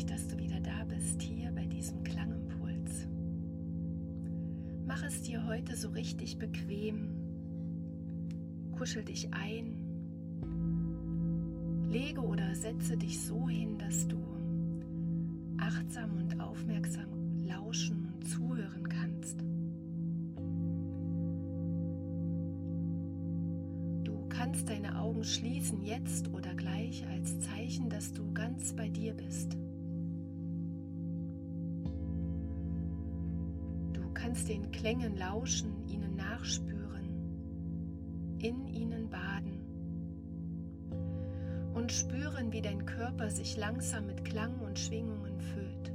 Ich freue mich, dass du wieder da bist, hier bei diesem Klangimpuls. Mach es dir heute so richtig bequem. Kuschel dich ein. Lege oder setze dich so hin, dass du achtsam und aufmerksam lauschen und zuhören kannst. Du kannst deine Augen schließen jetzt oder gleich als Zeichen, dass du ganz bei dir bist. Kannst den Klängen lauschen, ihnen nachspüren, in ihnen baden und spüren, wie dein Körper sich langsam mit Klang und Schwingungen füllt.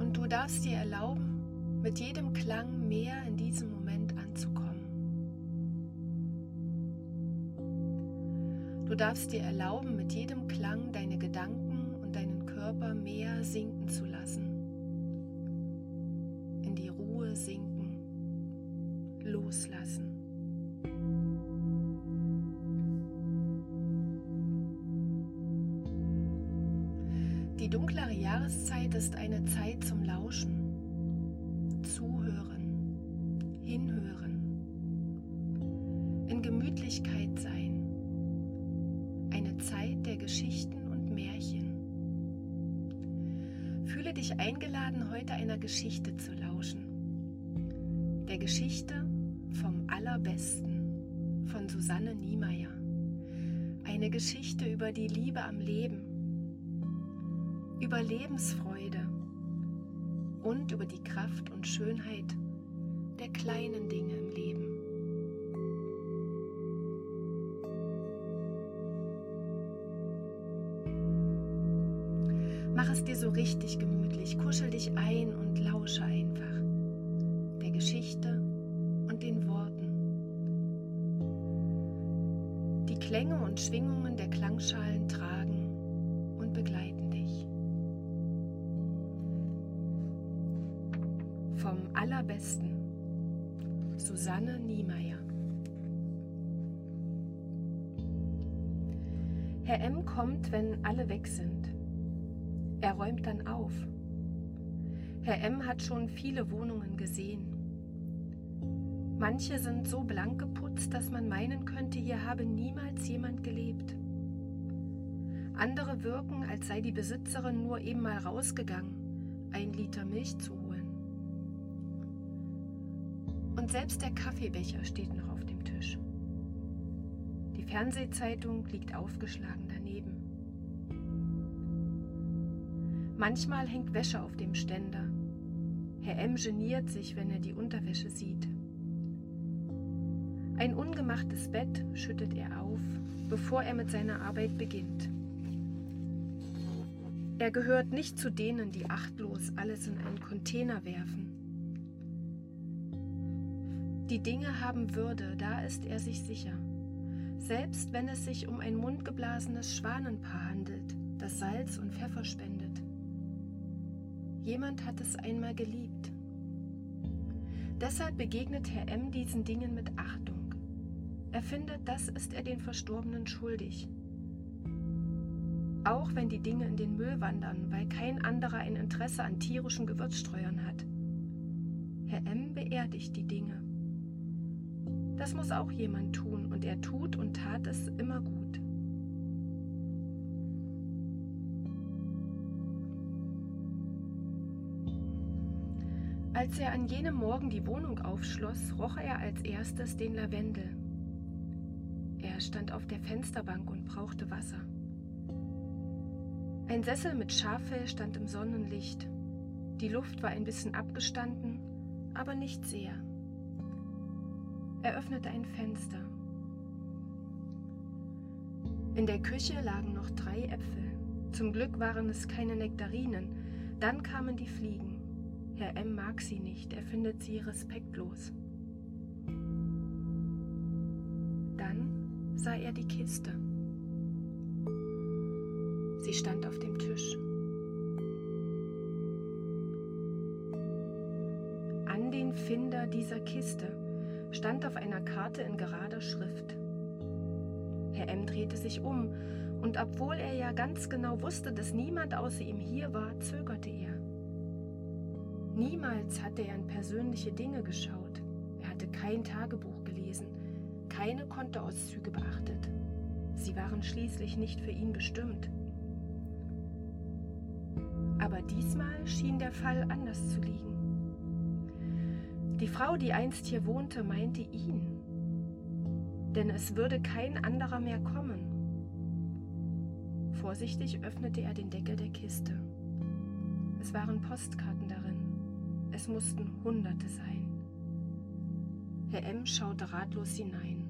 Und du darfst dir erlauben, mit jedem Klang mehr in diesem Moment anzukommen. Du darfst dir erlauben, mit jedem Klang deine Gedanken Körper mehr sinken zu lassen. In die Ruhe sinken, loslassen. Die dunklere Jahreszeit ist eine Zeit zum Lauschen, Zuhören, Hinhören, in Gemütlichkeit sein, eine Zeit der Geschichten dich eingeladen, heute einer Geschichte zu lauschen. Der Geschichte vom Allerbesten von Susanne Niemeyer. Eine Geschichte über die Liebe am Leben über Lebensfreude und über die Kraft und Schönheit der kleinen Dinge im Leben. Mach es dir so richtig gemütlich, kuschel dich ein und lausche einfach der Geschichte und den Worten. Die Klänge und Schwingungen der Klangschalen tragen und begleiten dich. Vom Allerbesten, Susanne Niemeyer. Herr M kommt, wenn alle weg sind. Er räumt dann auf. Herr M hat schon viele Wohnungen gesehen. Manche sind so blank geputzt, dass man meinen könnte, hier habe niemals jemand gelebt. Andere wirken, als sei die Besitzerin nur eben mal rausgegangen, ein Liter Milch zu holen. Und selbst der Kaffeebecher steht noch auf dem Tisch. Die Fernsehzeitung liegt aufgeschlagen daneben. Manchmal hängt Wäsche auf dem Ständer. Herr M geniert sich, wenn er die Unterwäsche sieht. Ein ungemachtes Bett schüttet er auf, bevor er mit seiner Arbeit beginnt. Er gehört nicht zu denen, die achtlos alles in einen Container werfen. Die Dinge haben Würde, da ist er sich sicher. Selbst wenn es sich um ein mundgeblasenes Schwanenpaar handelt, das Salz und Pfeffer spendet. Jemand hat es einmal geliebt. Deshalb begegnet Herr M diesen Dingen mit Achtung. Er findet, das ist er den Verstorbenen schuldig. Auch wenn die Dinge in den Müll wandern, weil kein anderer ein Interesse an tierischen Gewürzstreuern hat. Herr M beerdigt die Dinge. Das muss auch jemand tun und er tut und tat es immer gut. Als er an jenem Morgen die Wohnung aufschloss, roch er als erstes den Lavendel. Er stand auf der Fensterbank und brauchte Wasser. Ein Sessel mit Schaffell stand im Sonnenlicht. Die Luft war ein bisschen abgestanden, aber nicht sehr. Er öffnete ein Fenster. In der Küche lagen noch drei Äpfel. Zum Glück waren es keine Nektarinen. Dann kamen die Fliegen. Herr M mag sie nicht, er findet sie respektlos. Dann sah er die Kiste. Sie stand auf dem Tisch. An den Finder dieser Kiste stand auf einer Karte in gerader Schrift Herr M. drehte sich um, und obwohl er ja ganz genau wusste, dass niemand außer ihm hier war, zögerte er. Niemals hatte er in persönliche Dinge geschaut. Er hatte kein Tagebuch gelesen, keine Kontoauszüge beachtet. Sie waren schließlich nicht für ihn bestimmt. Aber diesmal schien der Fall anders zu liegen. Die Frau, die einst hier wohnte, meinte ihn, denn es würde kein anderer mehr kommen. Vorsichtig öffnete er den Deckel der Kiste. Es waren Postkarten darin. Es mussten Hunderte sein. Herr M. schaute ratlos hinein.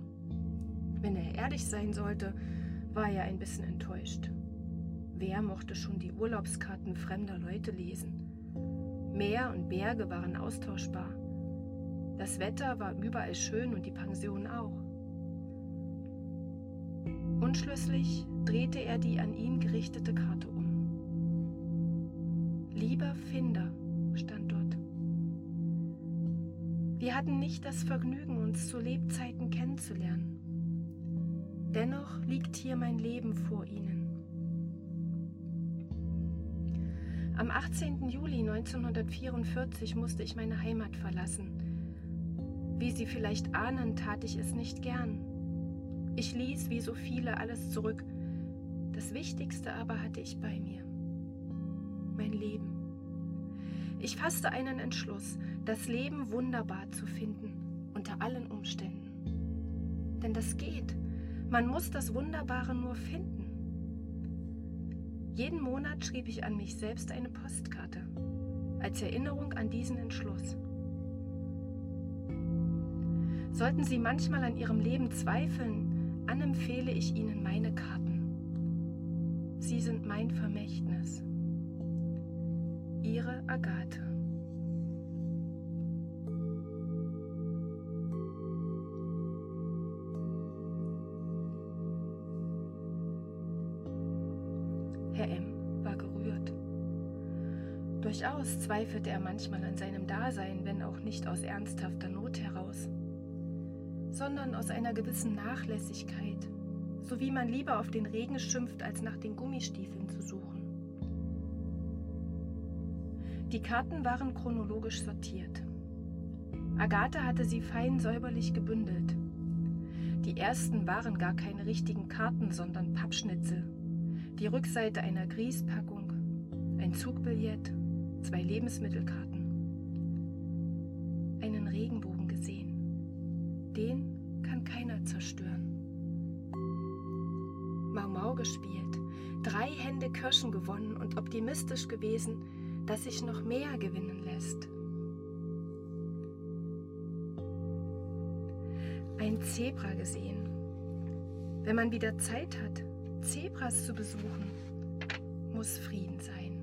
Wenn er ehrlich sein sollte, war er ein bisschen enttäuscht. Wer mochte schon die Urlaubskarten fremder Leute lesen? Meer und Berge waren austauschbar. Das Wetter war überall schön und die Pension auch. Unschlüssig drehte er die an ihn gerichtete Karte um. Lieber Finder Wir hatten nicht das Vergnügen, uns zu Lebzeiten kennenzulernen. Dennoch liegt hier mein Leben vor Ihnen. Am 18. Juli 1944 musste ich meine Heimat verlassen. Wie Sie vielleicht ahnen, tat ich es nicht gern. Ich ließ wie so viele alles zurück. Das Wichtigste aber hatte ich bei mir. Mein Leben. Ich fasste einen Entschluss, das Leben wunderbar zu finden, unter allen Umständen. Denn das geht. Man muss das Wunderbare nur finden. Jeden Monat schrieb ich an mich selbst eine Postkarte, als Erinnerung an diesen Entschluss. Sollten Sie manchmal an Ihrem Leben zweifeln, anempfehle ich Ihnen meine Karten. Sie sind mein Vermächtnis. Ihre Agathe. Herr M. war gerührt. Durchaus zweifelte er manchmal an seinem Dasein, wenn auch nicht aus ernsthafter Not heraus sondern aus einer gewissen Nachlässigkeit, so wie man lieber auf den Regen schimpft, als nach den Gummistiefeln zu suchen. Die Karten waren chronologisch sortiert. Agathe hatte sie fein säuberlich gebündelt. Die ersten waren gar keine richtigen Karten, sondern Pappschnitzel. Die Rückseite einer Grießpackung, ein Zugbillett, zwei Lebensmittelkarten. Einen Regenbogen gesehen. Den kann keiner zerstören. Mau Mau gespielt, drei Hände Kirschen gewonnen und optimistisch gewesen, dass sich noch mehr gewinnen lässt. Ein Zebra gesehen. Wenn man wieder Zeit hat, Zebras zu besuchen, muss Frieden sein.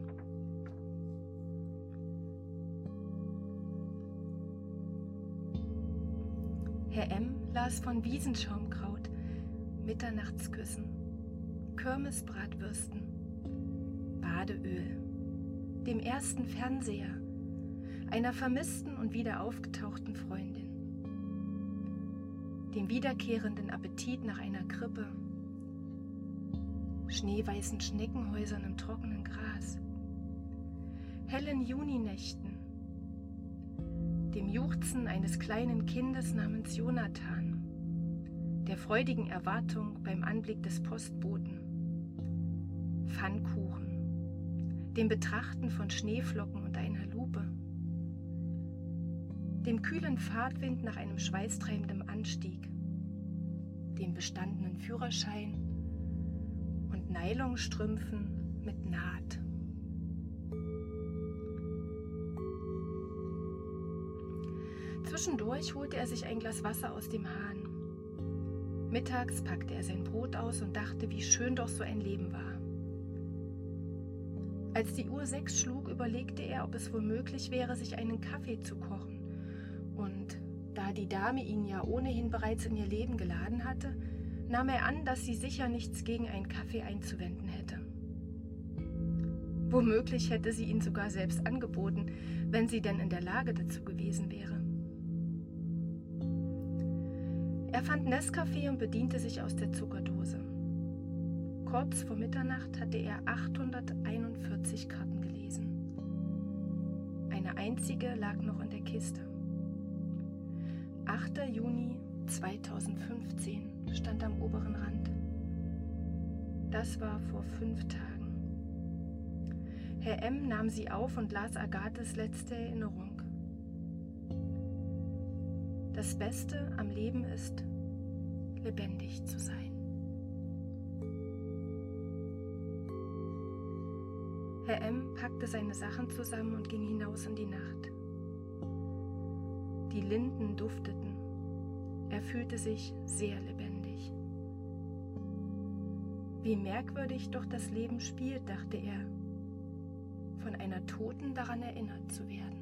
Herr M. las von Wiesenschaumkraut, Mitternachtsküssen, Kirmesbratwürsten, Badeöl, dem ersten Fernseher, einer vermissten und wieder aufgetauchten Freundin, dem wiederkehrenden Appetit nach einer Krippe, schneeweißen Schneckenhäusern im trockenen Gras, hellen Juninächten, dem Juchzen eines kleinen Kindes namens Jonathan, der freudigen Erwartung beim Anblick des Postboten, Pfannkuchen, dem Betrachten von Schneeflocken unter einer Lupe, dem kühlen Fahrtwind nach einem schweißtreibenden Anstieg, dem bestandenen Führerschein und Nylonstrümpfen mit Naht. Zwischendurch holte er sich ein Glas Wasser aus dem Hahn. Mittags packte er sein Brot aus und dachte, wie schön doch so ein Leben war. Als die Uhr sechs schlug, überlegte er, ob es wohl möglich wäre, sich einen Kaffee zu kochen. Und da die Dame ihn ja ohnehin bereits in ihr Leben geladen hatte, nahm er an, dass sie sicher nichts gegen einen Kaffee einzuwenden hätte. Womöglich hätte sie ihn sogar selbst angeboten, wenn sie denn in der Lage dazu gewesen wäre. Er fand Nescafé und bediente sich aus der Zuckerdose. Kurz vor Mitternacht hatte er 841 Karten gelesen. Eine einzige lag noch in der Kiste. 8. Juni 2015 stand am oberen Rand. Das war vor fünf Tagen. Herr M. nahm sie auf und las Agathes letzte Erinnerung. Das Beste am Leben ist, lebendig zu sein. Herr M. packte seine Sachen zusammen und ging hinaus in die Nacht. Die Linden dufteten. Er fühlte sich sehr lebendig. Wie merkwürdig doch das Leben spielt, dachte er, von einer Toten daran erinnert zu werden.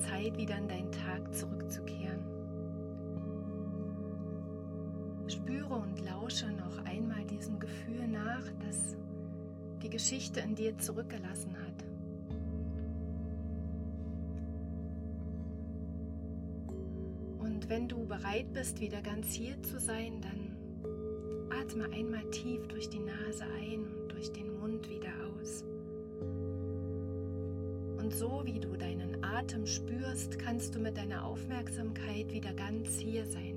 Zeit, wieder in deinen Tag zurückzukehren. Spüre und lausche noch einmal diesem Gefühl nach, das die Geschichte in dir zurückgelassen hat. Und wenn du bereit bist, wieder ganz hier zu sein, dann atme einmal tief durch die Nase ein und durch den Mund wieder aus. Und so wie du deinen Atem spürst, kannst du mit deiner Aufmerksamkeit wieder ganz hier sein.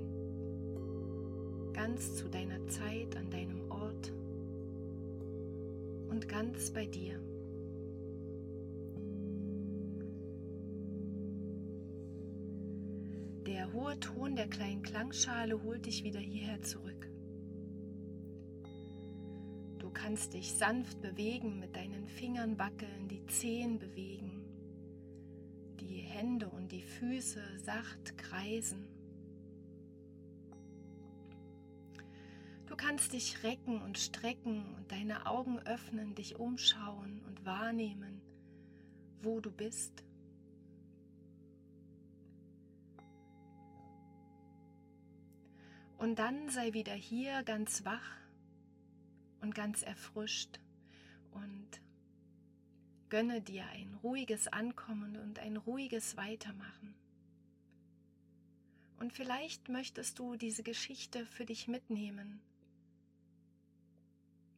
Ganz zu deiner Zeit, an deinem Ort und ganz bei dir. Der hohe Ton der kleinen Klangschale holt dich wieder hierher zurück. Du kannst dich sanft bewegen, mit deinen Fingern wackeln, die Zehen bewegen Füße sacht kreisen. Du kannst dich recken und strecken und deine Augen öffnen, dich umschauen und wahrnehmen, wo du bist. Und dann sei wieder hier ganz wach und ganz erfrischt und Gönne dir ein ruhiges Ankommen und ein ruhiges Weitermachen. Und vielleicht möchtest du diese Geschichte für dich mitnehmen.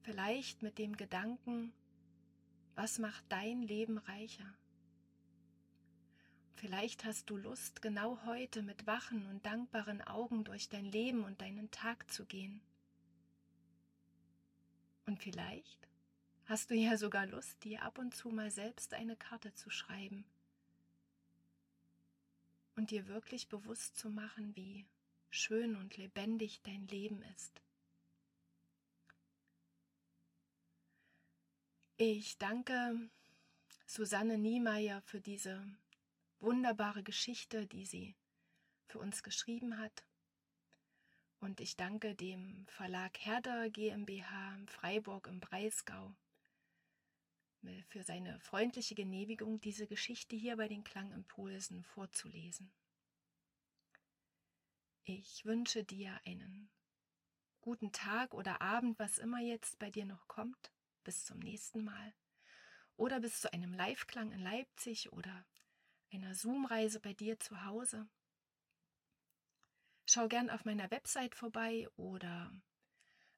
Vielleicht mit dem Gedanken, was macht dein Leben reicher? Vielleicht hast du Lust, genau heute mit wachen und dankbaren Augen durch dein Leben und deinen Tag zu gehen. Und vielleicht hast du ja sogar Lust, dir ab und zu mal selbst eine Karte zu schreiben und dir wirklich bewusst zu machen, wie schön und lebendig dein Leben ist. Ich danke Susanne Niemeyer für diese wunderbare Geschichte, die sie für uns geschrieben hat. Und ich danke dem Verlag Herder GmbH Freiburg im Breisgau für seine freundliche Genehmigung, diese Geschichte hier bei den Klangimpulsen vorzulesen. Ich wünsche dir einen guten Tag oder Abend, was immer jetzt bei dir noch kommt. Bis zum nächsten Mal. Oder bis zu einem Live-Klang in Leipzig oder einer Zoom-Reise bei dir zu Hause. Schau gern auf meiner Website vorbei oder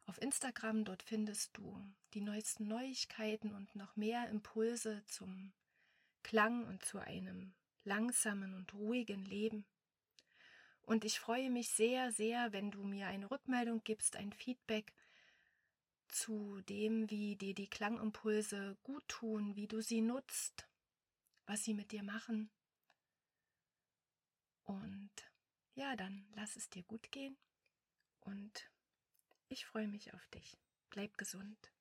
auf Instagram. Dort findest du die neuesten Neuigkeiten und noch mehr Impulse zum Klang und zu einem langsamen und ruhigen Leben. Und ich freue mich sehr, sehr, wenn du mir eine Rückmeldung gibst, ein Feedback zu dem, wie dir die Klangimpulse gut tun, wie du sie nutzt, was sie mit dir machen. Und ja, dann lass es dir gut gehen und ich freue mich auf dich. Bleib gesund.